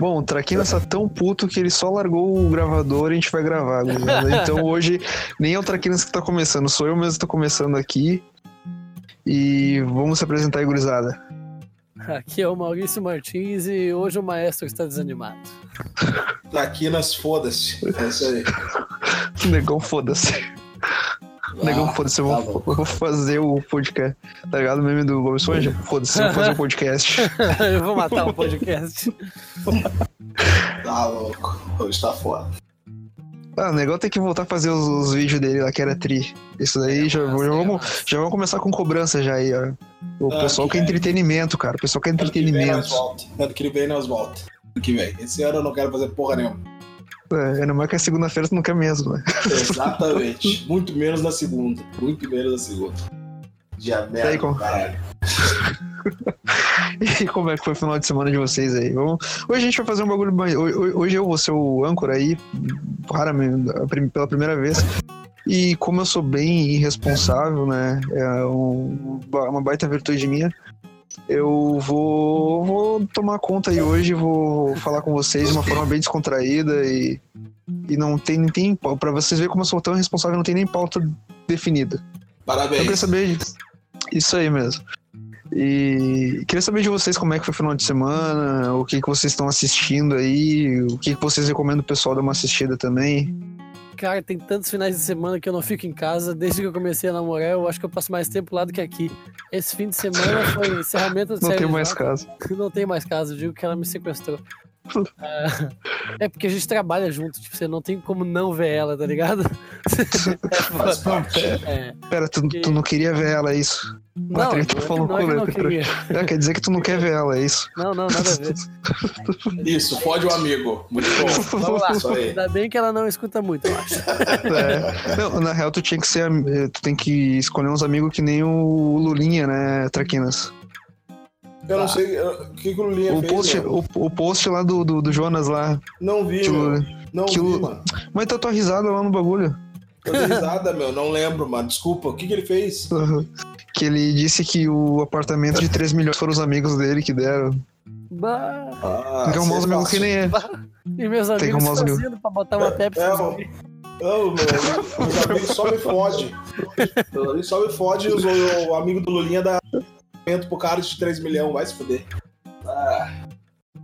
Bom, o Traquinas tá tão puto que ele só largou o gravador e a gente vai gravar. gurizada. Então hoje nem é o Traquinas que tá começando, sou eu mesmo que tô começando aqui. E vamos se apresentar aí, gurizada. Aqui é o Maurício Martins e hoje o maestro está desanimado. Traquinas, foda-se. É isso aí. Negão, foda-se. Negão, Ah, foda-se, eu tá vou, vou fazer o podcast. Tá ligado? O meme do Bob Esponja? Foda-se, eu vou fazer o podcast. Eu vou matar o podcast. Tá louco. Hoje tá foda. Ah, o negão tem que voltar a fazer os, os vídeos dele lá, que era tri. Isso daí, já, já, vamos, já vamos começar com cobrança já aí, ó. O Ah, pessoal que quer é. entretenimento, cara. O pessoal quer entretenimento. Ano que vem nós volta. Ano que vem. Esse ano eu não quero fazer porra nenhuma. É, não é que é segunda-feira, tu não quer mesmo, né? Exatamente. Muito menos na segunda. Muito menos na segunda. Dia merda, aí, como- caralho. E como é que foi o final de semana de vocês aí? Vamos... Hoje a gente vai fazer um bagulho mais. Hoje eu vou ser o âncora aí, raramente, a pela primeira vez. E como eu sou bem irresponsável, né? É um- uma baita virtude minha. Eu vou, vou tomar conta aí hoje, vou falar com vocês de uma forma bem descontraída e, e não tem nem tem para vocês verem como eu sou tão irresponsável, não tem nem pauta definida. Eu queria Parabéns. saber isso aí mesmo. E queria saber de vocês como é que foi o final de semana, o que, que vocês estão assistindo aí, o que, que vocês recomendam o pessoal dar uma assistida também. Cara, tem tantos finais de semana que eu não fico em casa. Desde que eu comecei a namorar, eu acho que eu passo mais tempo lá do que aqui. Esse fim de semana foi encerramento do Não tem mais caso. Não tem mais casa, eu digo que ela me sequestrou. Ah, é porque a gente trabalha junto, tipo, você não tem como não ver ela, tá ligado? Faz parte. É. Pera, tu, tu não queria ver ela, é isso? Não, Patrick, não, tu é falou não é que com queria. É, quer dizer que tu não quer ver ela, é isso? Não, não, nada a ver. Isso, fode o amigo. Muito bom. Vamos lá. Aí. Ainda bem que ela não escuta muito, eu acho. É. Não, na real, tu tinha que ser. eh, Tu tem que escolher uns amigos que nem o Lulinha, né, Traquinas? Eu não sei o que, que o Lulinha O fez. post, mano. o, o post lá do, do, do Jonas lá. Não vi, que o- meu. Não que vi, o- mano. Mas tá tua risada lá no bagulho. Eu dei risada, meu. Não lembro, mano. Desculpa. O que, que ele fez? Uhum. Que ele disse que o apartamento de 3 milhões foram os amigos dele que deram. Bah. Ah, Tem é amigos que nem é. E meus Tem amigos como os amigos- fazendo pra botar uma Pepsi. É, ó. Não, meu, os amigos só me fode. Os amigos só me fode e o, o amigo do Lulinha dá apartamento pro cara de 3 milhões, vai se fuder. Ah,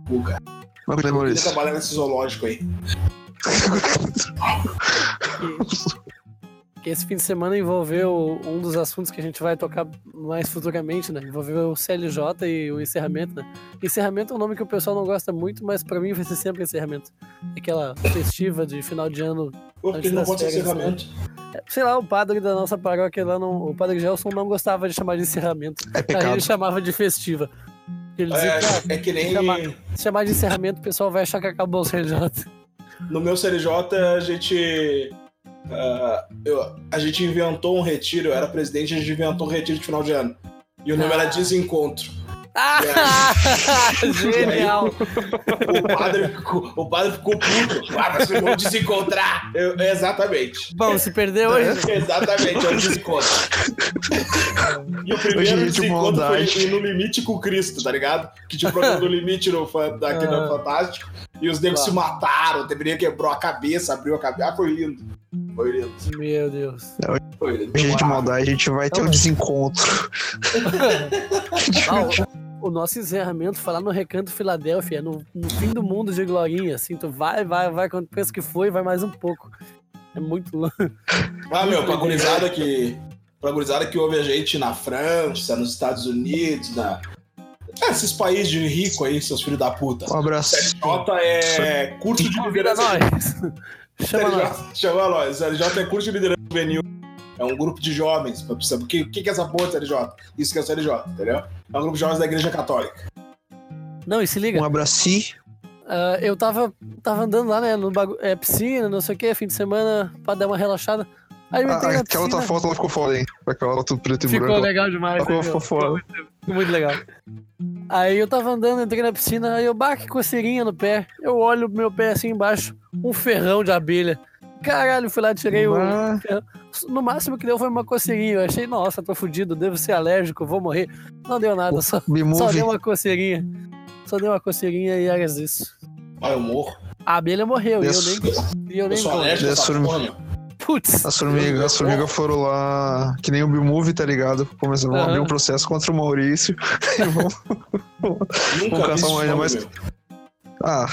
buga. Maurício? trabalhar nesse zoológico aí. Que esse fim de semana envolveu um dos assuntos que a gente vai tocar mais futuramente, né? Envolveu o CLJ e o encerramento, né? Encerramento é um nome que o pessoal não gosta muito, mas pra mim vai ser sempre encerramento. Aquela festiva de final de ano. Porque não pode ser férias, encerramento. É, Sei lá, o padre da nossa paróquia lá, não, o padre Gelson não gostava de chamar de encerramento. É Aí pecado. ele chamava de festiva. Ele dizia É, é que nem Chamar- se chamar de encerramento, o pessoal vai achar que acabou o CLJ. No meu CLJ a gente. ah, eu- a gente inventou um retiro, eu era presidente, a gente inventou um retiro de final de ano. E o nome era Desencontro. Ah, genial! O padre ficou, o padre ficou puto. Ah, mas vamos desencontrar. Eu- exatamente. Bom, se perder hoje, Exatamente, é o desencontro. E o primeiro é de desencontro foi no Limite com Cristo, tá ligado? Que tinha o programa do Limite no, aqui no Ah. Fantástico. E os negros Claro. se mataram, o Deveria quebrou a cabeça, abriu a cabeça. Ah, foi lindo. Foi lindo. Meu Deus. Foi lindo. Hoje é de maldade, a gente vai ter um desencontro. Ah, o, o nosso encerramento foi lá no Recanto Filadélfia, no, no fim do mundo de Glorinha, assim, tu vai, vai, vai, quando pensa que foi, vai mais um pouco. É muito louco. Ah, meu, pra gurizada que. Pra gurizada que ouve a gente na França, nos Estados Unidos, na. É, esses países de rico aí, seus filhos da puta. Um abraço. CLJ é curso de liderança. nós. Chama nós. Chama nós. CLJ é curso de liderança juvenil. É um grupo de jovens. O que, que que é essa porra de CLJ? Isso que é o CLJ, entendeu? É um grupo de jovens da Igreja Católica. Não, e se liga, Um abraço. ah, eu tava, tava andando lá, né, no bagu... é, piscina, não sei o que, fim de semana, pra dar uma relaxada. Aí entrei Ah, na aquela piscina, tua foto ela ficou foda, hein? Aquela foto preto e ficou branco. legal demais. Ficou, né, ficou foda. Muito legal. Aí eu tava andando, entrei na piscina, aí eu, bah, que coceirinha no pé. Eu olho meu pé assim embaixo, um ferrão de abelha. Caralho, fui lá, tirei o. No máximo que deu foi uma coceirinha. Eu achei, nossa, tô fudido, devo ser alérgico, vou morrer. Não deu nada, só, só deu uma coceirinha. Só deu uma coceirinha e era isso. Ah, eu morro. A abelha morreu e eu nem, e eu Eu nem sou alérgico a. Putz, As formigas, as formigas foram lá, que nem o Bimove, tá ligado? Começaram a Aham. abrir um processo contra o Maurício. E vão- caçar uma ainda mais- meu. Ah,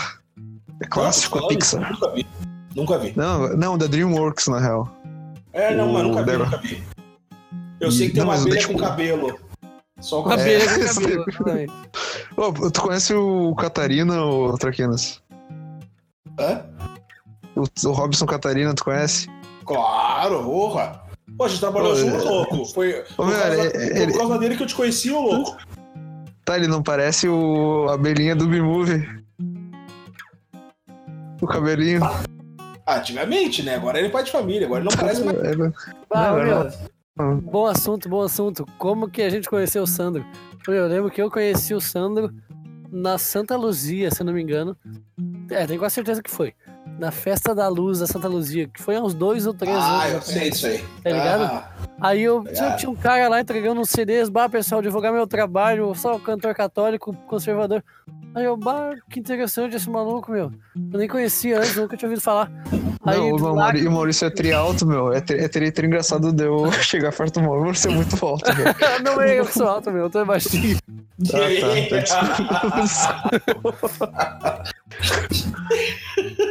é clássico, Não, a Pixar. Nunca vi. Nunca vi. Não, não, da DreamWorks, na real. É, não, mas O nunca vi, nunca vi. Eu sei que tem Não, uma mas o abelha com cabelo. Só o uma cabelo. com É, cabelo. Ô, tu conhece o Catarina, ou Traquinas? Hã? O, o Robson Catarina, tu conhece? Claro, porra. Pô, a gente trabalhou Ô, junto, é- louco. Foi por, meu, causa, é- ele- por causa dele que eu te conheci, ô louco. Tá, ele não parece o a abelhinha do Bimove. O cabelinho. Ah, antigamente, né? Agora ele é pai de família, agora ele não parece mais. Ah, Não, meu, não. Bom assunto, bom assunto. Como que a gente conheceu o Sandro? Eu lembro que eu conheci o Sandro na Santa Luzia, se eu não me engano. É, tenho quase certeza que foi. Na festa da luz da Santa Luzia, que foi há uns dois ou três Ah, anos. eu atrás. sei disso aí. Tá ligado? Ah, Aí eu Obrigado. tinha um cara lá entregando uns CDs, bah, pessoal, divulgar meu trabalho, só cantor católico, conservador. Aí eu, bah, que interessante esse maluco, meu. Eu nem conhecia antes, nunca tinha ouvido falar. Aí Não, o, o Maurício é tri alto, meu. É tri, é tri, tri engraçado de eu chegar perto do Maurício. É muito alto, velho. não é eu sou alto, meu, eu tô baixinho. tá,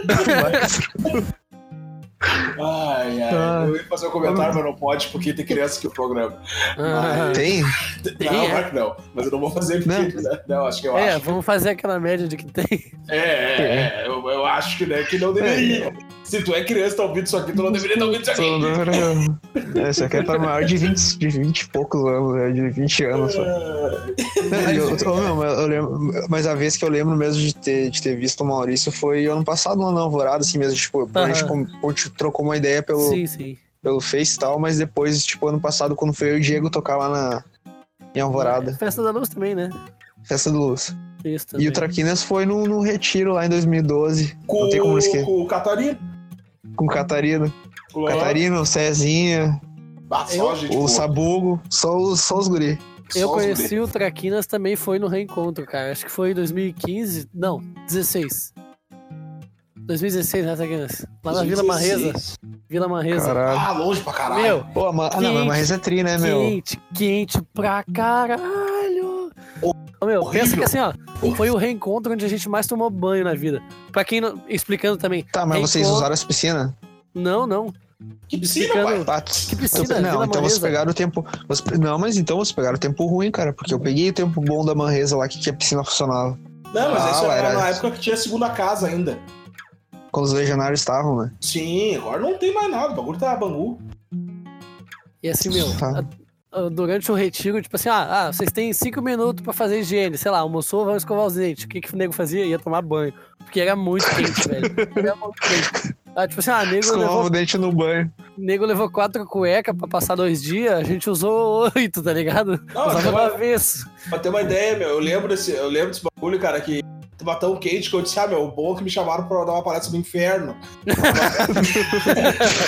Maestro. Ai, ai. Ah. Eu ia fazer um comentário, mas não pode, porque tem criança que o programa. Ah, Tem? não, é? claro que não. Mas eu não vou fazer porque. Não, não acho que eu é, acho. vamos fazer aquela média de que tem. É, é, é. Eu, eu acho que, né, que não deveria. Se tu é criança e tá ouvindo isso aqui, tu não deveria estar ouvindo isso aqui. É, Isso aqui é pra maior de 20, de 20 e poucos anos, né? de 20 anos. Só. É, eu- eu- não, mas eu lembro- mas a vez que eu lembro mesmo de ter, de ter visto o Maurício foi ano passado na Alvorada, assim mesmo. Tipo, a gente Aham. com- a gente trocou uma ideia pelo, Sim, sim. pelo Face e tal, mas depois, tipo, ano passado, quando foi eu e o Diego tocar lá na, em Alvorada, Festa da Luz também, né? Festa do Luz. Isso E o Traquinas foi no, no retiro lá em 2012, Com, Não tem como esquecer. com o Catarina. com o Catarina. Com Catarina, o Cezinha, Ah, só, gente. o boa. Sabugo, só os, só os guri. Eu Só conheci o Traquinas também foi no reencontro, cara. Acho que foi em 2015. Não, 16. 2016, né, Traquinas? Lá na Vila Marresa. 2016. Vila Marresa. Caralho. Ah, longe pra caralho. Meu, Pô, ma- ah, não, mas Marres é tri, né, meu? quente, quente pra caralho. Ô, meu, horrível. pensa que assim, ó, foi o reencontro onde a gente mais tomou banho na vida. Pra quem não. Explicando também. Tá, mas vocês Reencontro- usaram as piscinas? Não, não. Que piscina, pai. Ah, Que piscina, então- Não, Vila então vocês pegaram o tempo. vocês- Não, mas então vocês pegaram o tempo ruim, cara. Porque eu peguei o tempo bom da Manresa lá que, que a piscina funcionava. Não, mas Ah, isso era, era- na época que tinha a segunda casa ainda. Quando os legionários estavam, né? Sim, agora não tem mais nada. O bagulho tá bangu. E assim, meu, Tá. a- a- durante o retiro, tipo assim, ah, ah, vocês têm cinco minutos pra fazer higiene, sei lá, almoçou, vamos escovar os dentes. O que, que o nego fazia? Ia tomar banho. Porque era muito quente, velho. Era muito quente. Ah, tipo assim, ah, nego Escovava levou, o dente no banho. nego levou quatro cuecas pra passar dois dias, a gente usou oito, tá ligado? Não, Usava uma vez. Pra ter uma ideia, meu, eu lembro desse, eu lembro desse bagulho, cara, que tava tão quente que eu disse, ah, meu, bom que me chamaram pra dar uma palestra no inferno.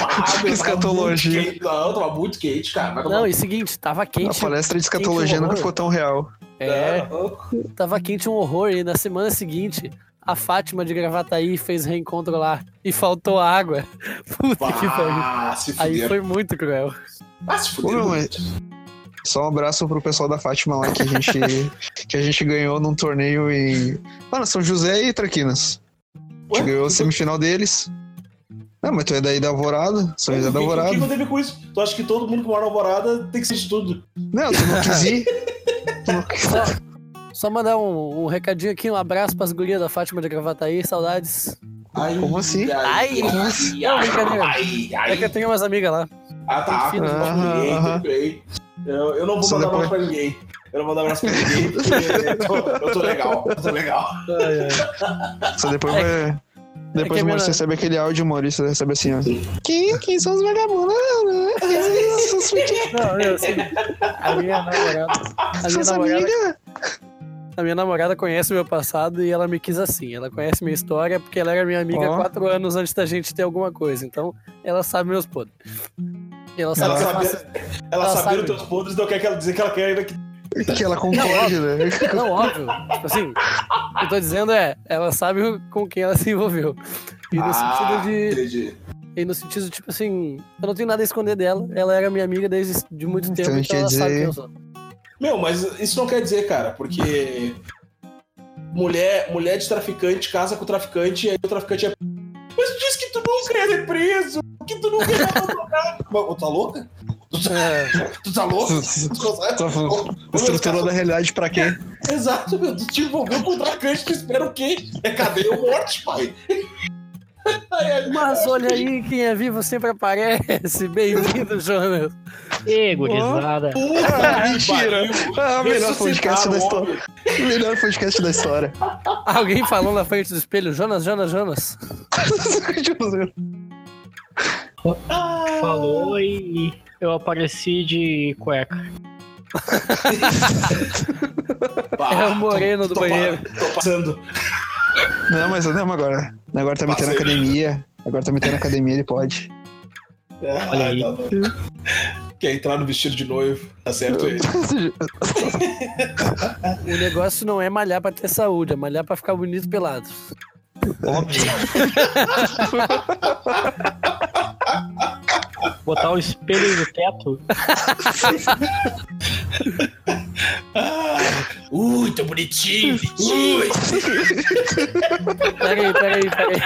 ah, meu, Escatologia. quente. Não, tava muito quente, cara. Tomar- Não, e seguinte, tava A quente. palestra de escatologia nunca ficou tão real. É, Não, tava quente um horror. E na semana seguinte, a Fátima de Gravataí fez reencontro lá e faltou água. Puta que pariu. Aí foi muito cruel. Ah, se fuder. Ô, meu, muito. Só um abraço pro pessoal da Fátima lá que a gente, que a gente ganhou num torneio em. Mano, São José e Traquinas. A gente ganhou a semifinal deles. Não, mas tu é daí da Alvorada, São José da que- O que Alvorada. que eu teve com isso? Tu acha que todo mundo que mora na Alvorada tem que ser de tudo? Não, tu não quis ir. Tu não quis- Só, só mandar um, um recadinho aqui, um abraço pras gurias da Fátima de Gravataí, saudades. Ai, Como assim? Ai, ai, não, ai, ai, É ai. que eu tenho umas amigas lá. Ah, tá. Enfim, Não vou aham, Eu, eu não vou Só mandar depois- abraço pra ninguém. Eu não vou mandar abraço pra ninguém porque eu tô, eu tô legal. Eu tô legal. Só depois É vai. Depois que o Maurício recebe aquele áudio, o Maurício recebe assim, ó. Quem, quem são os vagabundos? Não, eu, assim, a minha namorada. A minha namorada, a minha namorada conhece o meu passado e ela me quis assim. Ela conhece minha história porque ela era minha amiga há Ó. quatro anos antes da gente ter alguma coisa. Então, ela sabe meus podres. Ela sabe Ela que sabia, faço. ela Ela sabia sabe. os teus podres, então quer que ela dizer que ela quer ainda que. Que ela concorde, né? Não, óbvio. Tipo assim, eu tô dizendo é, ela sabe com quem ela se envolveu. E no Ah, sentido de. Entendi. E no sentido, tipo assim, eu não tenho nada a esconder dela. Ela era minha amiga desde de muito Então, tempo, então quer ela sabe dizer- quem eu sou. Meu, mas isso não quer dizer, cara, porque mulher, mulher de traficante casa com o traficante e aí o traficante é. Mas tu disse que tu nunca ser preso, que tu nunca ia abandonar. Mas, Tá louca? Tu tá, É, tu tá louca? Tu? Só Ô, ô, Estruturou da realidade pra quê? Exato, meu. Tu te envolveu com o traficante, tu espera o quê? É cadeia ou morte, pai? Mas olha aí, quem é vivo sempre aparece. Bem-vindo, Jonas. Ê, gurizada. Ah, mentira! Ah, melhor podcast da história. Melhor podcast da história. Alguém falou na frente do espelho, Jonas, Jonas, Jonas. Falou e eu apareci de cueca. Bah, É o moreno do tô- tô banheiro. pa- Tô passando. Não, mas não, agora. Agora tá metendo na academia. Agora tá metendo na academia, ele pode. Olha aí. tá bom. Quer entrar no vestido de noivo, tá certo ele. O negócio não é malhar pra ter saúde, é malhar pra ficar bonito pelado. Óbvio. Botar o espelho no teto. Ui, tô bonitinho. Ui. Peraí, peraí, peraí.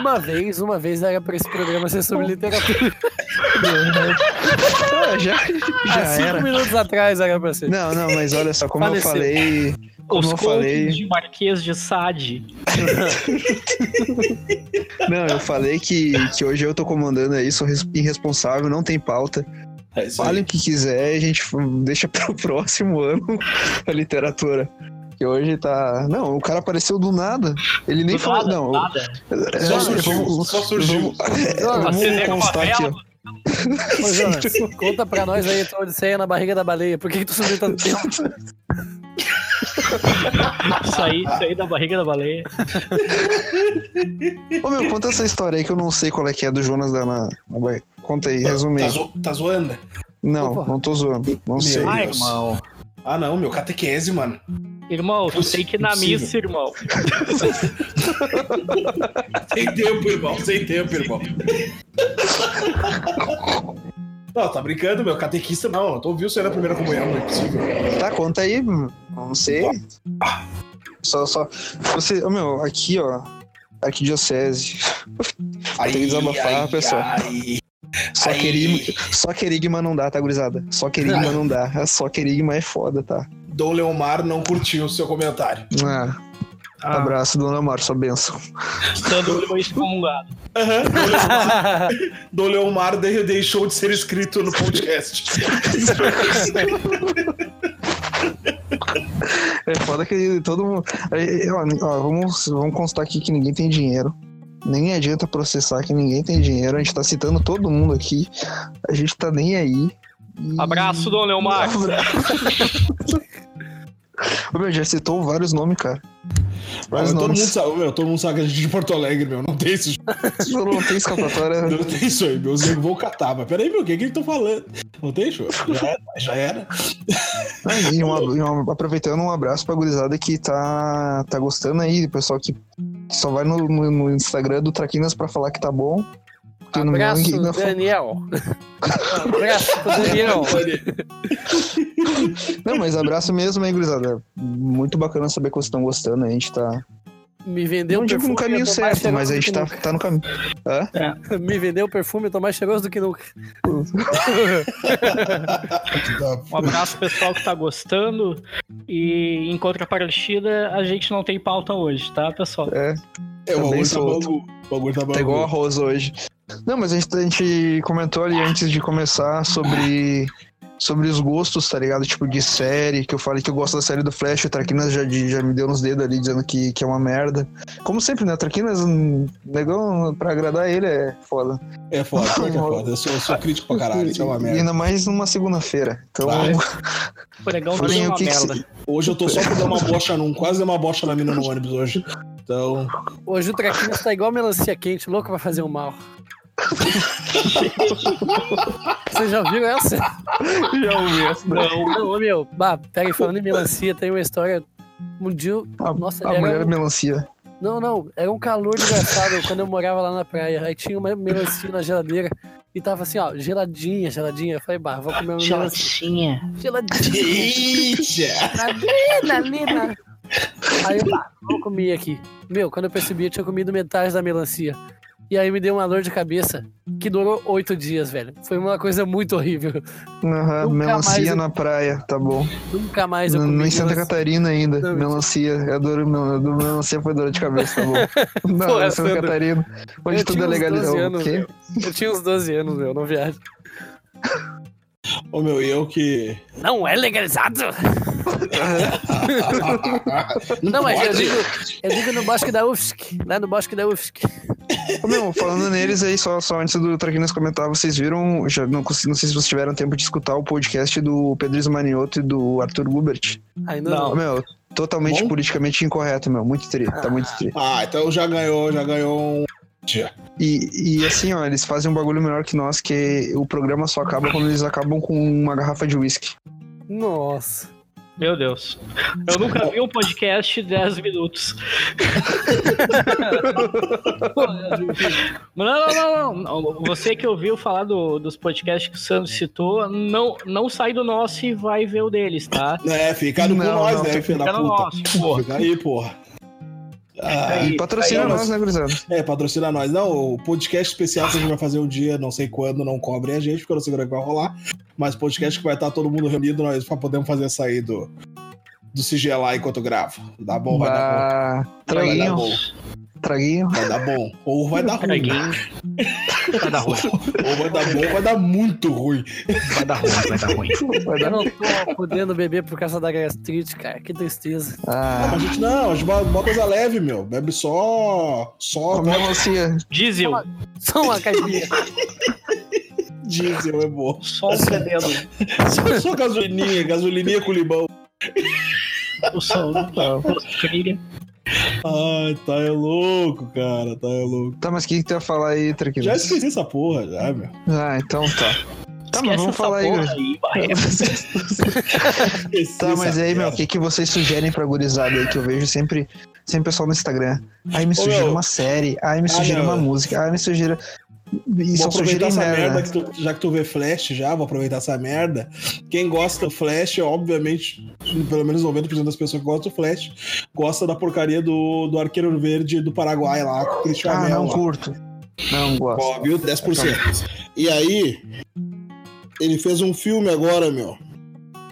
Uma vez, uma vez era pra esse programa ser sobre literatura. Ah, já Há já cinco era. minutos atrás era pra ser. Não, não, mas olha só, como eu Faleceu. falei. Como Os eu contos falei. de Marquês de Sade. Não, eu falei que, que hoje eu tô comandando aí, sou res- irresponsável, não tem pauta. É. Falem o que quiser, a gente deixa pro próximo ano a literatura. Que hoje tá. Não, o cara apareceu do nada. Ele nem Do falou. nada, não, nada. é, Só é, surgiu, vamos- só surgiu. Vamos, é, vamos constar aqui, ó. Ô, Jonas, conta pra nós aí tua odisseia na barriga da baleia. Por que, que tu sumiu tanto tempo? Saí, saí da barriga da baleia. Ô meu, conta essa história aí que eu não sei qual é que é do Jonas da na, na. Conta aí, resume Tá, aí. zo- tá zoando? Não, Opa. não tô zoando. Não sei. Meu Ah, irmão. Ah, não, meu catequese, mano. Irmão, tu tem que ir na Impossível. missa, irmão. Sem tempo, irmão. Sem tempo, irmão. Não, tá brincando, meu. Catequista não. Eu tô ouvindo você na primeira comunhão, não é possível. Tá, conta aí. Não sei. Só, só. Você, ô meu, aqui, ó. Arquidiocese. Tem que desabafar, pessoal. ai. Só Aí. querigma, só querigma não dá, tá, gurizada? Só querigma não dá. Só querigma é foda, tá? Dom Leomar não curtiu o seu comentário. Ah, Ah, abraço, dona Mar, sua benção. Estando foi excomungado. Aham, Dom Leomar, deixou de ser escrito no podcast. É foda que todo mundo. aí, ó, ó, vamos, vamos constar aqui que ninguém tem dinheiro. Nem adianta processar que ninguém tem dinheiro. A gente tá citando todo mundo aqui. A gente tá nem aí. E- Abraço, Dom Leomar. Ô, meu, já citou vários nomes, cara. Vários todo, mundo sabe, meu, todo mundo sabe que a gente é de Porto Alegre, meu. Não tem esse Não, não tem escapatória. Não tem isso aí, meus amigos vão catar. Mas peraí, meu, o que que eles estão falando? Não tem, show? Já era. Já era. Ah, e uma- uma- aproveitando um abraço pra gurizada que tá, tá gostando aí, o pessoal que, que só vai no, no- no Instagram do Traquinas pra falar que tá bom. Meu Abraço, ainda fala- Daniel. Abraço pro Daniel. Não, mas abraço mesmo aí, gurizada. Muito bacana saber que vocês estão gostando. A gente tá. Me vendeu não um digo no caminho certo, mas a gente tá, tá no caminho. Hã? Me vendeu o perfume, eu tô mais cheiroso do que nunca. Um abraço pessoal que tá gostando. E em contrapartida, a gente não tem pauta hoje, tá, pessoal? É, Tá o bagulho tá solto. bagulho. O bagulho tá Tá igual bagulho. arroz hoje. Não, mas a gente, a gente comentou ali antes de começar sobre, sobre os gostos, tá ligado? Tipo, de série, que eu falei que eu gosto da série do Flash, o Traquinas já, já me deu nos dedos ali dizendo que, que é uma merda. Como sempre, né? Traquinas, negão, pra agradar ele é foda. É foda, que é foda. Eu sou, eu sou crítico pra caralho, isso é uma E merda. ainda mais numa segunda-feira. Então, Vai. O negão falem é uma que, que merda. se- Hoje eu tô só pra dar uma bocha num, quase dar uma bocha na mina no ônibus hoje. Então, Hoje o Traquinas tá igual melancia quente, louco pra fazer o mal. Vocês já ouviram essa? Já ouvi essa. Não, ô, meu. Bah, pega aí, falando em melancia, tem uma história Um dia. A, Nossa, a mulher um- melancia. Não, não, era um calor desgraçado quando eu morava lá na praia. Aí tinha uma melancia na geladeira e tava assim, ó, geladinha, geladinha. Eu falei, bah, vou comer uma melancia. Gelatinha. Geladinha. Eita! Lina, Lina. Aí eu, vou comer aqui. Meu, quando eu percebi, eu tinha comido metade da melancia. E aí me deu uma dor de cabeça que durou oito dias, velho. Foi uma coisa muito horrível. Aham, Nunca melancia eu- na praia, tá bom. Nunca mais eu comi no em Santa melancia. Catarina ainda, Não, melancia. Eu adoro mel- do melancia foi dor de cabeça, tá bom. Não, em Santa Sandro, Catarina. Onde eu tudo é uns 12 legalizado. Eu tinha uns 12 anos, meu, não viajo. Ô meu, e eu que. Não é legalizado? Não, mas eu digo, eu digo no bosque da UFSC. Lá no bosque da UFSC. Ô, meu, falando neles aí, só, só antes do Traquinas comentar, vocês viram, já não, consigo- não sei se vocês tiveram tempo de escutar o podcast do Pedro Ismanioto e do Arthur Gubert. Ainda Não. não. Ô, meu, totalmente Bom? politicamente incorreto, meu. Muito tri, tá muito tri. Ah, então já ganhou, já ganhou um. Dia. E, e assim, ó, eles fazem um bagulho melhor que nós, que o programa só acaba quando eles acabam com uma garrafa de uísque. Nossa. Meu Deus. Eu nunca vi um podcast de 10 minutos. Não, não, não, não. Você que ouviu falar do- dos podcasts que o Sandro citou, não, não sai do nosso e vai ver o deles, tá? É, fica no Não, nós, não, né, fica filho da no puta. nosso, porra. Fica aí, porra. Ah, Aí, E patrocina aí, nós, né, gurizada? é, patrocina nós. Não, o podcast especial que a gente vai fazer um dia, não sei quando, não cobrem a gente, porque eu não sei quando é que vai rolar. Mas podcast que vai estar todo mundo reunido, nós pra podermos fazer sair do, do CGLA enquanto grava. Dá bom, vai dar Bah, bom. Vai dar bom. Traguinho. Vai dar bom. Ou vai dar ruim. Vai dar ruim. Ou vai dar bom, ou vai dar muito ruim. Vai dar ruim, vai dar ruim. Vai Eu dar... não tô podendo beber por causa da gastrite, cara. Que tristeza. Ah, A gente não, a gente vai uma coisa leve, meu. Bebe só. Só como melancia. Diesel. Só uma caipirinha. diesel, é bom. Só um bebendo. Só, só gasolininha, gasolininha com limão. O som. Trilha. Ai, tá é louco, cara, tá é louco. Tá, mas o que, que tu ia falar aí, Já Traquinas? esqueci essa porra, já, meu. Ah, então tá. Tá, mas vamos falar aí, gurizada. aí. Esqueci Tá, mas aí, meu, o que, que vocês sugerem pra gurizada aí que eu vejo sempre, sempre pessoal no Instagram? Aí me sugira uma série, aí me Ah, sugira uma música, aí me sugira. E Vou aproveitar essa merda, merda. que tu- já que tu vê Flash já, vou aproveitar essa merda. Quem gosta do Flash, obviamente, pelo menos 90% das pessoas que gostam do Flash, gosta da porcaria do, do Arqueiro Verde do Paraguai lá, com o Christian Ah, não lá. curto. Não gosto. Ó, viu? 10%. E aí, ele fez um filme agora, meu,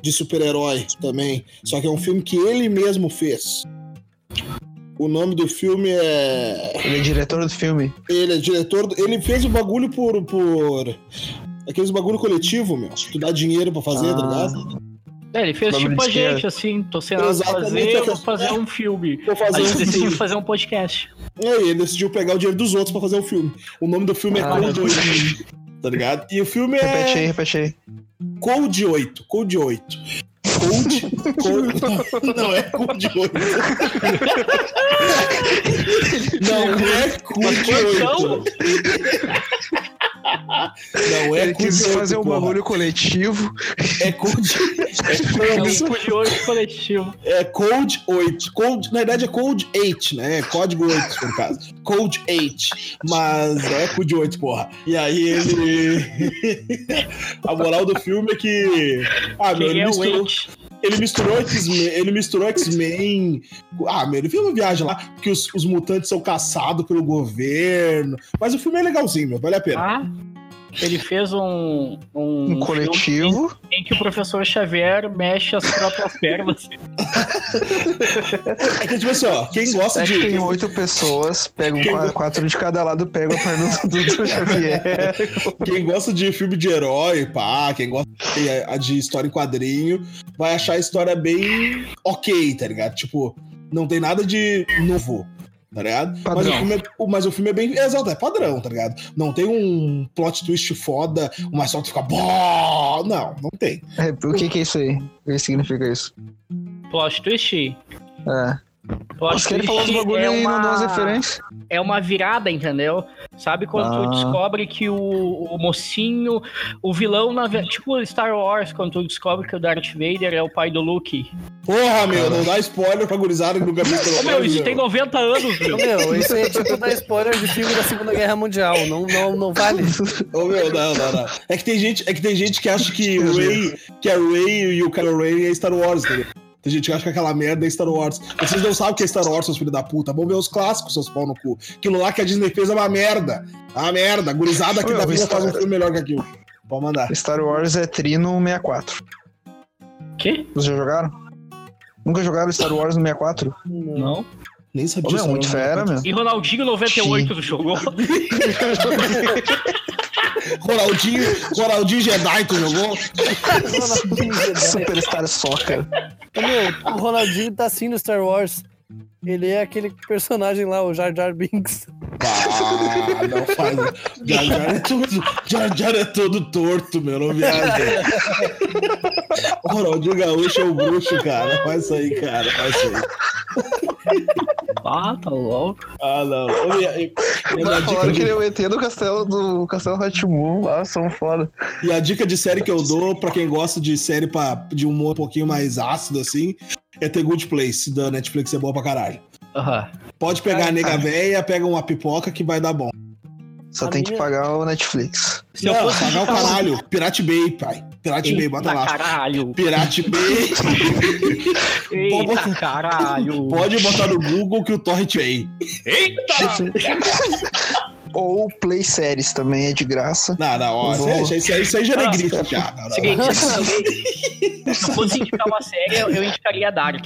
de super-herói também. Só que é um filme que ele mesmo fez. O nome do filme é. Ele é diretor do filme. Ele é diretor. do- Ele fez o bagulho por. por... Aqueles bagulho coletivo, meu. Tu dá dinheiro pra fazer, tá Ah. ligado? É, ele fez tipo a gente, assim, tô sem nada fazer, é vou fazer um filme. Vou fazer Aí um decidiu filme. fazer um podcast. E aí, ele decidiu pegar o dinheiro dos outros pra fazer o filme. O nome do filme é Ah. Code 8. Tá ligado? E o filme é. Repete aí, repete aí. Code 8. Code 8. Code. Code não, não é Code 8. Não é Code 8. Não é Ele quis 8. fazer um porra. bagulho coletivo. É Code. É É Code, cu de hoje coletivo. é Code 8. Code, na verdade é Code 8, né? É código 8, no caso. Code 8. Mas não é Code 8, porra. E aí ele. A moral do filme é que. Ah, meu, ele é misturou. Ele misturou X-Men, ele misturou X-Men. Ah, meu, ele fez uma viagem lá que os, os mutantes são caçados pelo governo. Mas o filme é legalzinho, meu, vale a pena. Ah, ele fez um, um, Um filme coletivo. em que o professor Xavier mexe as próprias pernas. É que, tipo assim, ó, quem gosta É de. tem oito pessoas, pegam Quem- quatro, de cada lado, pegam a perna do Dr. Xavier. Quem gosta de filme de herói, pá, quem gosta de, de história em quadrinho, vai achar a história bem ok, tá ligado? Tipo, não tem nada de novo, tá ligado? Mas o, filme é, mas o filme é bem. Exato, é padrão, tá ligado? Não tem um plot twist foda, uma que fica. "Bó!" Não, não tem. É, o que, que é isso aí? O que significa isso? Plot twist. É. Plot Os caras falam os twist bagulho é aí não uma- referências. é uma virada, entendeu? Sabe quando Ah. tu descobre que o, o mocinho, o vilão, na tipo Star Wars, quando tu descobre que o Darth Vader é o pai do Luke. Porra, meu, não dá spoiler pra gurizada que viu Star Ô, meu, isso meu. tem 90 anos, Ô, meu. Meu, isso aí é tipo dar spoiler de filme da Segunda Guerra Mundial. Não, não, não vale. Ô, meu, não, não, não. É que tem gente, é que, tem gente que acha que o Ray, que a Ray e o Kylo Ren é Star Wars, entendeu? Tem gente que acha que aquela merda é Star Wars. Vocês não sabem o que é Star Wars, seus filhos da puta. Vamos ver os clássicos, seus pau no cu. Aquilo lá que a Disney fez é uma merda. É uma merda. A gurizada aqui Ô, da meu, vida faz um Star- filme melhor que aquilo. Pode mandar. Star Wars é Trino 64. Quê? Vocês já jogaram? Nunca jogaram Star Wars no 64? Não. Nem Ô, sabia meu, Star muito fera, meu. E Ronaldinho 98 tu jogou? Ronaldinho, Ronaldinho Jedi, tu jogou? Superstar Soccer. Meu, o Ronaldinho tá assim no Star Wars. Ele é aquele personagem lá, o Jar Jar Binks. Ah, não faz. Jar Jar é todo, Jar Jar é todo torto, meu. Não viaja. O Ronaldinho Gaúcho é o bruxo, cara. Faz isso aí, cara. Faz isso aí. Ah, tá louco. Ah, não. Ô, e, e- e Falaram que ele é o ET do castelo do Castelo Ratimun. Ah, são foda. e a dica de série que eu dou pra quem gosta de série pra, de humor um pouquinho mais ácido, assim, é The Good Place, da Netflix. É boa pra caralho. Aham. Pode pegar a nega véia, pega uma pipoca que vai dar bom. Só A tem que minha- pagar o Netflix. Se eu não, fosse pagar o caralho. Pirate Bay, pai. Pirate Bay, bota Eita, lá. caralho. Pirate Bay. Eita, caralho. Pode botar no Google que o Torrent vem. Ou Play Séries também é de graça. Não, não, ó, Vou- isso, aí- isso aí- isso aí já é negrito já. Não, não. Seguinte, se eu fosse indicar uma série, eu- eu indicaria Dark.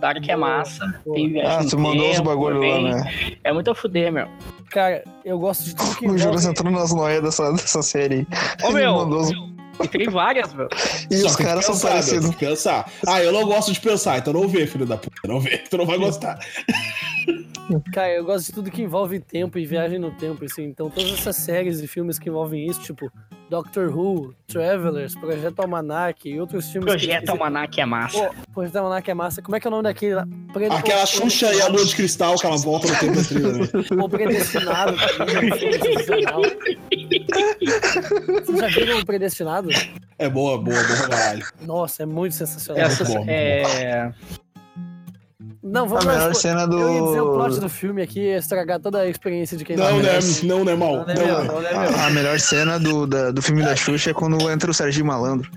Dark é massa. Tem Ah, tu mandou os tempo, bagulho lá, né? É muito a fuder, meu. Cara, eu gosto de tudo que O entrou nas noias dessa, dessa série aí. Ô, meu, mandou os- E tem várias, meu. E Só os caras são parecidos. pensar. Ah, eu não gosto de pensar, então não vê, filho da puta. Não vê, tu não vai gostar. Cara, eu gosto de tudo que envolve tempo e viagem no tempo, assim. Então, todas essas séries e filmes que envolvem isso, tipo Doctor Who, Travelers, Projeto Almanac e outros filmes. Projeto. Almanac é massa. Pô, Projeto Almanac é massa. Como é que é o nome daquele lá? Pre- Aquela o- Xuxa e a Lua de Cristal, que ela volta no tempo da trilha. né? O Predestinado. é um sensacional. Vocês já viram o Predestinado? É boa, boa, boa caralho. Nossa, é muito sensacional. Essa bom, muito é. Não, A vamos melhor lá. cena do. Eu ia dizer o plot do filme aqui ia estragar toda a experiência de quem Não, ver. né? Não, né, mal? Não, né, Não, né? Não, né, meu? A, a melhor cena do, da- do filme da Xuxa é quando entra o Serginho Malandro.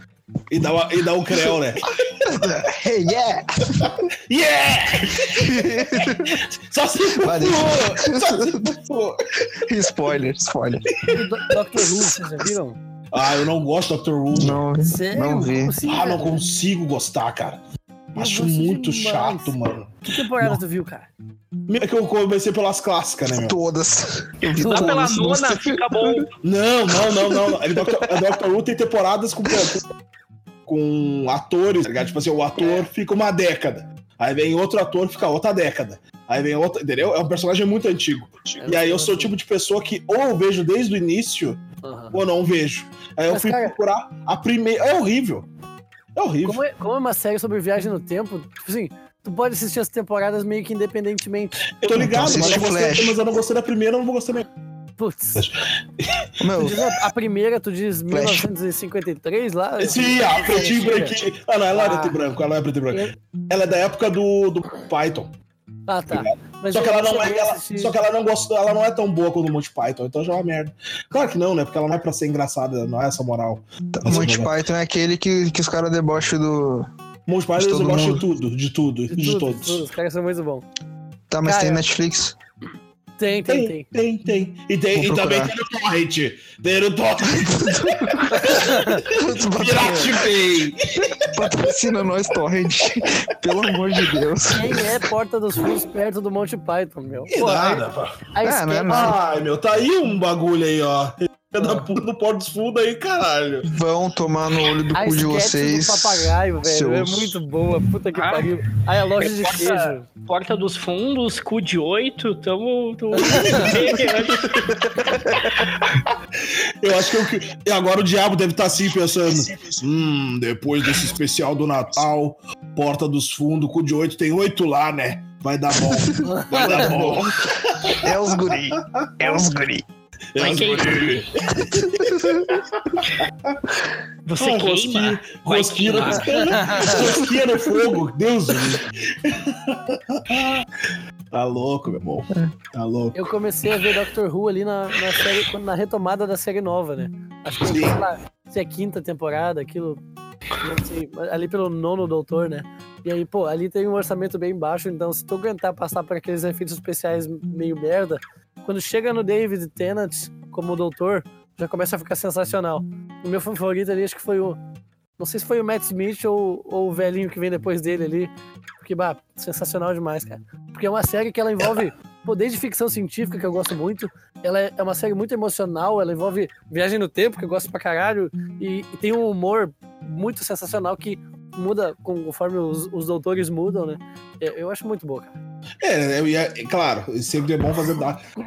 E dá, uma- e dá um creu, né? Hey, yeah! Yeah! Só se for! Só se for! Spoiler, spoiler. Do- Doctor Who, vocês já viram? Ah, eu não gosto do Dr. Who. Não, Sério? não vi. Assim, Ah, não consigo gostar, cara. Eu Acho muito demais. chato, mano. Que temporada tu viu, cara? É que eu comecei pelas clássicas, né, meu? Todas. Eu vi Lá todas. pela não nona sei. fica bom. Não, não, não, não. não. É Doctor, é Doctor Who tem temporadas com, com atores, tá ligado? Tipo assim, o ator fica uma década. Aí vem outro ator, fica outra década. Aí vem outro, entendeu? É um personagem muito antigo. E aí eu sou o tipo de pessoa que ou eu vejo desde o início, Aham. ou não vejo. Aí eu Mas, fui cara- procurar a primeira. É horrível. É horrível. Como é, como é uma série sobre viagem no tempo, tipo assim, tu pode assistir as temporadas meio que independentemente. Eu tô ligado, Então, mas, eu gostei, mas eu não gostei da primeira, eu não vou gostar da Putz. Meu, Tu diz a, a primeira, tu diz 1953 lá? Sim, a pretinho e branquinho. Ah, não, ela é Ah. preto e branco, ela é preto e branco. Ela é da época do, do Python. Ah, tá. Mas Só que ela não é, ela- só que ela não gostou, ela não é tão boa quanto o Monty Python, então já é uma merda. Claro que não, né? Porque ela não é pra ser engraçada, não é essa moral. o Monty Python é aquele que, que os caras debocham do. Monty Python De mundo. de tudo, de tudo, de, de tudo, todos. tudo. Os caras são muito bons. Tá, mas Cara, tem Netflix. Tem, tem, tem. tem, tem. E, tem, e também tem no Torrent. Tem no Torrent. Pirate Bay. Patrocina nós, Torrent. Pelo amor de Deus. Quem é Porta dos Fundos perto do Monty Python, meu? Que Pô, nada, a, pá. a É, não é nada. Ai, meu, tá aí um bagulho aí, ó. Da puta do Porto dos Fundos aí, caralho. Vão tomar no olho do a cu de vocês. do papagaio, velho. É seus- muito boa. Puta que Ah, pariu. Aí a loja de Porta- queijo. Porta dos fundos, cu de oito, tamo. tamo... Eu acho que eu, e agora o diabo deve estar assim pensando. Hum, depois desse especial do Natal, Porta dos Fundos, cu de oito, tem oito lá, né? Vai dar bom. Vai dar bom. É os guri. É os guri. Vai queimar. Você Ah, queima. Rosquinha, rosquinha no fogo. Deus do céu. Tá louco, meu irmão. Tá louco. Eu comecei a ver Doctor Who ali na, na, série, na retomada da série nova, né? Acho que lá, se é quinta temporada, aquilo. Sei, ali pelo nono doutor, né? E aí, pô, ali tem um orçamento bem baixo, então se tu aguentar passar por aqueles efeitos especiais meio merda, quando chega no David Tennant como doutor, já começa a ficar sensacional. O meu favorito ali acho que foi o. Não sei se foi o Matt Smith ou, ou o velhinho que vem depois dele ali. Porque, bah, sensacional demais, cara. Porque é uma série que ela envolve, pô, desde ficção científica, que eu gosto muito, ela é é uma série muito emocional, ela envolve viagem no tempo, que eu gosto pra caralho, e, e tem um humor muito sensacional que muda conforme os, os doutores mudam, né? Eu, eu acho muito boa, cara. É, eu ia- é claro, sempre é bom fazer,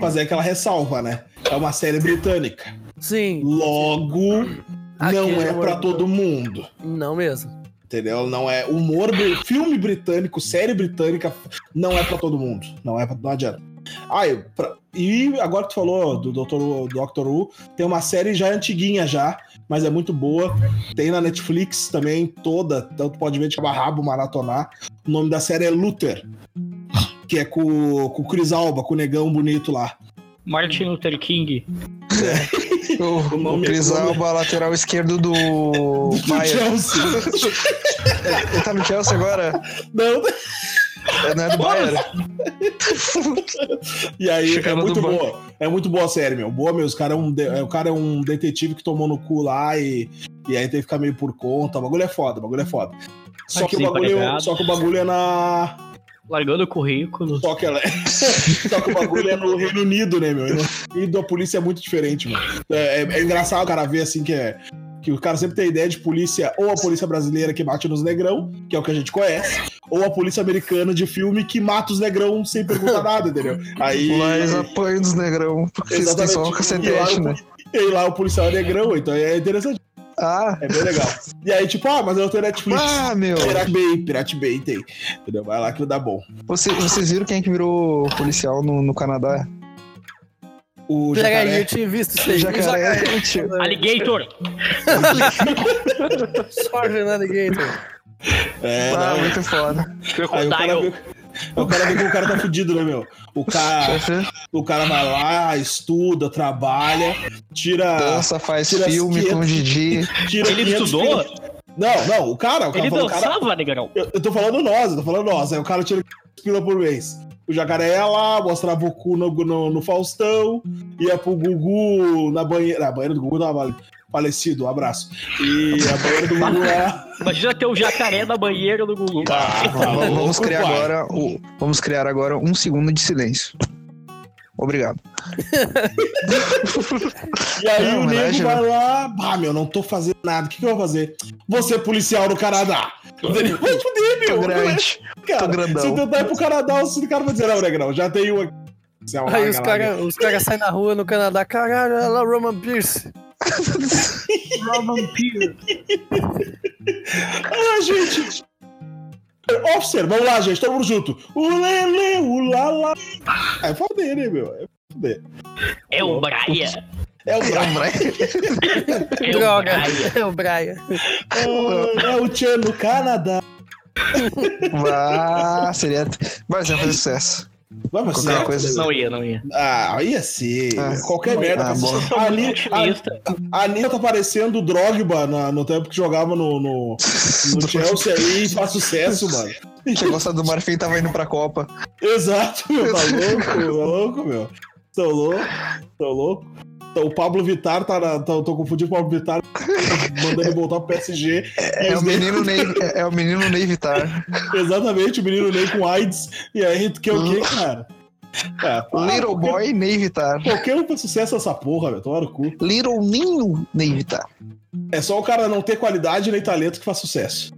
fazer aquela ressalva, né? É uma série britânica. Sim, Logo, não Aquele é pra humor- todo mundo. não mesmo. Entendeu? Não é humor, filme britânico, série britânica, não é pra todo mundo. Não é pra, não adianta. Ah, eu- pra- e agora que tu falou do Dr. Doctor Who, tem uma série já antiguinha já, mas é muito boa. Tem na Netflix também, toda, tanto pode ver de cabo a rabo, maratonar. O nome da série é Luther, que é com, com o Chris Alba, com o negão bonito lá. Martin Luther King. O, nome- o Cris o nome- Alba, lateral esquerdo do Do. Chelsea. Ele tá no Chelsea agora? Não, É, Não é do Bayern? E aí é Chegando muito do banco. boa. É muito boa a série, meu. Boa. O cara é um, de- é, o cara é um detetive que tomou no cu lá e, e aí teve que ficar meio por conta. O bagulho é foda, o bagulho é foda. Só Ai, que, o bagulho, desempregado. só que o bagulho é na. Largando o currículo. Só que, ela é... só que o bagulho é no Reino Unido, né, meu? E da polícia é muito diferente, mano. É, é- é engraçado o cara ver assim que é. Que o cara sempre tem a ideia de polícia, ou a polícia brasileira que bate nos negrão, que é o que a gente conhece, ou a polícia americana de filme que mata os negrão sem perguntar nada, entendeu? Aí. Mas apanho dos negrão, porque eles têm só um cacetete, E lá né? E lá o policial é negrão, então é interessante. Ah, É bem legal. E aí, tipo, ah, mas eu tenho Netflix. ah, meu. Pirate Bay, Pirate Bay tem. Entendeu? Vai lá que dá bom. Você- vocês viram quem é que virou policial no, no Canadá? O jacaré. eu tinha visto isso O aí. jacaré. tio. Alligator. Sorry, Navigator. É, Ah, não. muito foda. Aí o cara vê, Crocodile. O cara vê que o cara tá fudido, né, meu? O cara, o cara vai lá, estuda, trabalha, tira. dança, faz tira filme com o Didi. tira Ele 500 estudou? pila- Não, não, o cara, o cara Ele falou, o cara, dançava, negrão. Eu, eu tô falando nós, eu tô falando nós. Aí o cara tira 500 pila por mês. O jacaré ia lá, mostrava o cu no, no, no Faustão, ia pro Gugu na banheira. Na banheira do Gugu tava falecido, um abraço. E a banheira do Gugu lá. Imagina ter um jacaré na banheira do Google. Ah, tá Vamos, criar agora o, vamos criar agora um segundo de silêncio. Obrigado. E aí É, o nego vai lá, ah, meu, não tô fazendo nada. O que, que eu vou fazer? Você é policial no Canadá. Vai fuder, meu. Tô grande. Cara, tô grandão. Se eu tentar ir pro Canadá, o cara vai dizer, não, negrão, já tem um aqui. É Aí os lá, caras os cara saem na rua no Canadá, caralho, ela é Roman Pierce. Roman Pierce. Ah, gente. Officer, vamos lá, gente, todo mundo junto. Ulele, ulala. É foder, né, meu? É foder. É o Braia. É o É Brian. um Brian. É o Droga, Braia. é o Brian. É, é o Tchan no Canadá. Ah, seria. Mas ia fazer sucesso. Vai, mas Qualquer certo, coisa- Não ia, não ia. Ah, ia ser. Ah. Qualquer merda. Ah, pra bom. ser- Sou A muito Ani- otimista. a a Anitta tá parecendo o Drogba na- no tempo que jogava no, no, no Chelsea aí e faz sucesso, mano. Tinha gostado do Marfim tava indo pra Copa. Exato, meu. Tá louco, tá louco, meu. Tô louco, tô louco. Então, o Pablo Vittar tá na. Tô, tô confundindo o Pablo Vittar mandando ele voltar pro PSG. É os o menino Ney, é, é o menino Ney Vitar. Exatamente, o menino Ney com AIDS. E aí, tu quer o quê, cara? É, Little qualquer- Boy Ney Vitar. Qualquer um faz sucesso nessa porra, velho. Toma no cu. Little Ninho Ney Vitar. É só o cara não ter qualidade nem talento que faz sucesso.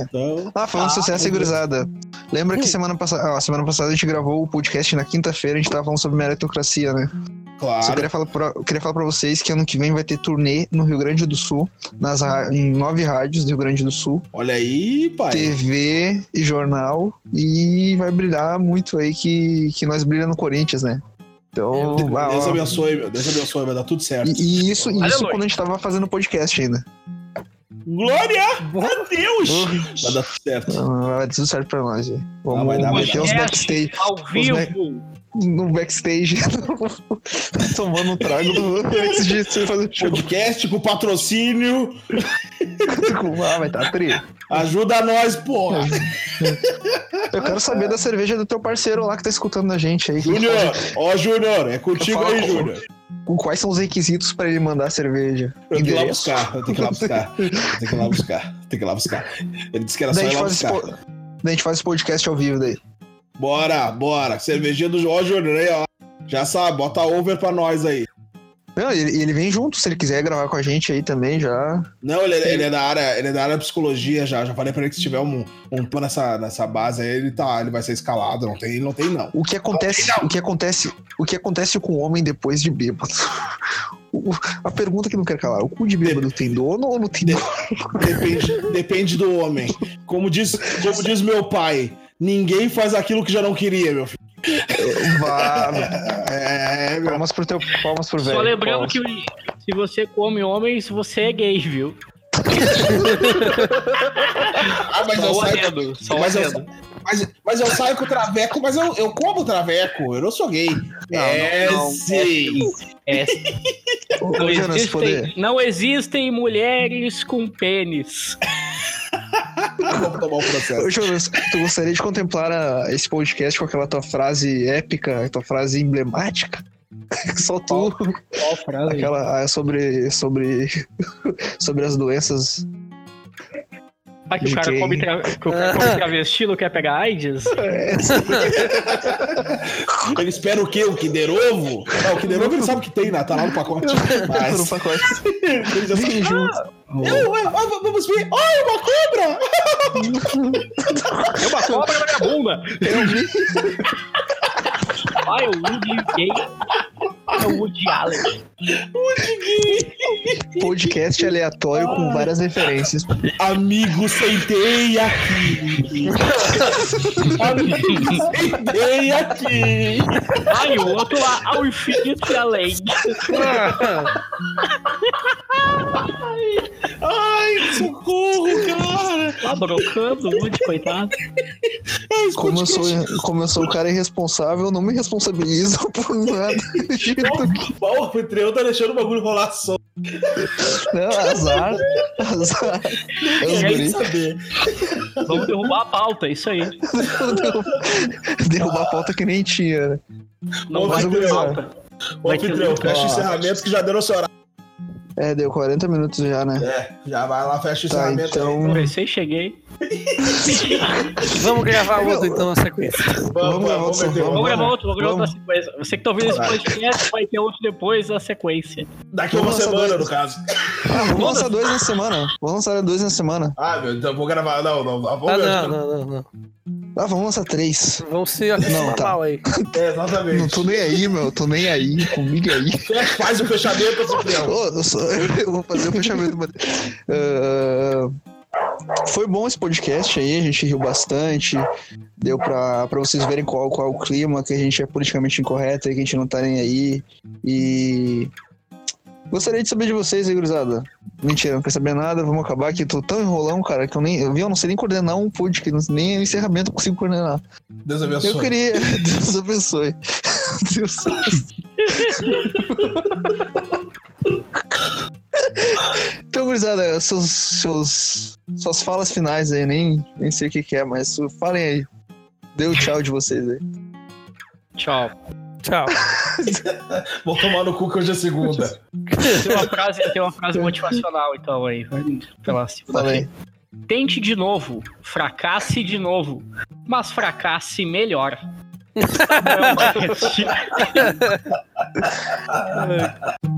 Então. Ah, falando de sucesso e gurizada. Lembra que semana passada, ah, semana passada a gente gravou o podcast na quinta-feira, a gente tava falando sobre meritocracia, né? Claro. Só queria falar, pra, eu queria falar pra vocês que ano que vem vai ter turnê no Rio Grande do Sul, nas, em nove rádios do Rio Grande do Sul, Olha aí, pai. TV e jornal, e vai brilhar muito aí que, que nós brilhamos no Corinthians, né? Então, ah, Deus ó, abençoe, meu. Deus abençoe, vai dar tudo certo. e, e isso, isso Aleluia. quando a gente tava fazendo podcast ainda. Glória a Deus! Vai dar tudo certo. Vai dar tudo certo pra nós. Vamos vai dar, vai meter uns backstage, Ao vivo. no backstage, tomando um trago do antes de você fazer o show. Podcast com patrocínio. Ah, vai estar tri. Ajuda nós, porra. Eu quero saber da cerveja do teu parceiro lá que tá escutando a gente aí. Júnior, ó, Júnior, é contigo aí, Júnior. Quais são os requisitos pra ele mandar a cerveja? Eu tenho que ir lá buscar, eu tenho que ir lá buscar. Eu tenho que ir lá buscar, tenho que ir lá buscar. Ele disse que era só Daí a, ir lá buscar. po- daí a gente faz esse podcast ao vivo daí. Bora, bora. Cervejinha do Júnior aí, ó. Já sabe, bota over pra nós aí. Não, ele, ele vem junto, se ele quiser gravar com a gente aí também, já. Não, ele, ele é da área, ele é da área de psicologia já. Já falei pra ele que se tiver um, um pô nessa, nessa base aí, ele tá, ele vai ser escalado. Não tem, não tem não. O que acontece, o que acontece, o que acontece com o homem depois de bêbado? O- a pergunta que não quer calar, o cu de bêbado tem dono ou não tem dono? Depende, depende do homem. Como diz, como diz meu pai, ninguém faz aquilo que já não queria, meu filho. Vá, É, meu. palmas pro teu, palmas pro velho. Só lembrando palmas. que se você come homens, você é gay, viu? Ah, mas Só eu saio, só mas eu- mas, mas eu saio com o traveco, mas eu, eu como traveco, eu não sou gay. é, não, não. sim. É, não, se puder. existem, não existem mulheres com pênis. Vamos tomar um processo. Ô, Jonas, tu gostaria de contemplar a- esse podcast com aquela tua frase épica, tua frase emblemática? Só tu, Qual frase? aquela ah, sobre, sobre, sobre as doenças. Ah, que o cara come, tra... que o cara come travesti não quer pegar AIDS? Ele espera o quê? O Kinder Ovo? Não, o Kinder Ovo ele sabe que tem, né? Tá lá no pacote. no Mas pacote. ele já sabe. Junto. Eu, eu, eu, vamos ver. Ai, uma cobra! É uma cobra na minha bunda! Eu vi. Ai, o Woody gay é o Woody Allen. Podcast aleatório com várias referências. Amigo, sentei aqui. Amigo, sentei aqui. Ai, o outro lá, ao infinito e além. Ai, socorro, cara. Tá brocando o Woody, coitado. Ai, Como eu, sou, como eu sou um cara irresponsável, eu não me responsabilizo por nada. O anfitrião tá deixando o bagulho rolar só. Não, azar. Azar. É guri. saber. Vamos derrubar a pauta, é isso aí. Derrubar a pauta que nem tinha, né? Não Ô, vai ter pauta. Ô, anfitrião, muito. fecha o encerramento que já deu nosso horário. É, deu 40 minutos já, né? É, já vai lá, fecha o Tá, aí. então. Comecei, cheguei. Vamos gravar outro então na sequência. Vamos, Vamos gravar vamos, outro, vamos. Vamos gravar outro, vamos gravar Vamos. outra sequência. Você que tá ouvindo esse podcast vai ter outro depois da sequência. Daqui a uma semana, dois. no caso. Ah, vamos lançar dois na semana. Vamos lançar dois na semana. Ah, meu, então vou gravar. Não, não, vamos Ah, ver. não, não, não, não. Ah, vamos lançar três. Vamos se acostumar Não, tá. aí. É, exatamente. Não tô nem aí, meu. Tô nem aí. Comigo aí. Faz o fechamento, Ciprião. Ô, eu, eu vou fazer o fechamento. mas- Ah, foi bom esse podcast aí, a gente riu bastante. Deu pra, pra vocês verem qual, qual é o clima, que a gente é politicamente incorreto, que a gente não tá nem aí. E. Gostaria de saber de vocês aí, gurizada. Mentira, não quero saber nada, vamos acabar aqui. Tô tão enrolão, cara, que eu nem. Eu vi, eu não sei nem coordenar um podcast, nem o encerramento eu consigo coordenar. Deus abençoe. Eu queria. Deus abençoe. Deus abençoe. Então, gurizada, seus, seus, suas falas finais aí, nem, nem sei o que, que é, mas falem aí. Dê o tchau de vocês aí. Tchau. Tchau. Vou tomar no cu que hoje é segunda. Tem uma frase, tem uma frase motivacional, então, aí. Pela segunda Tente de novo, fracasse de novo, mas fracasse melhor. Não.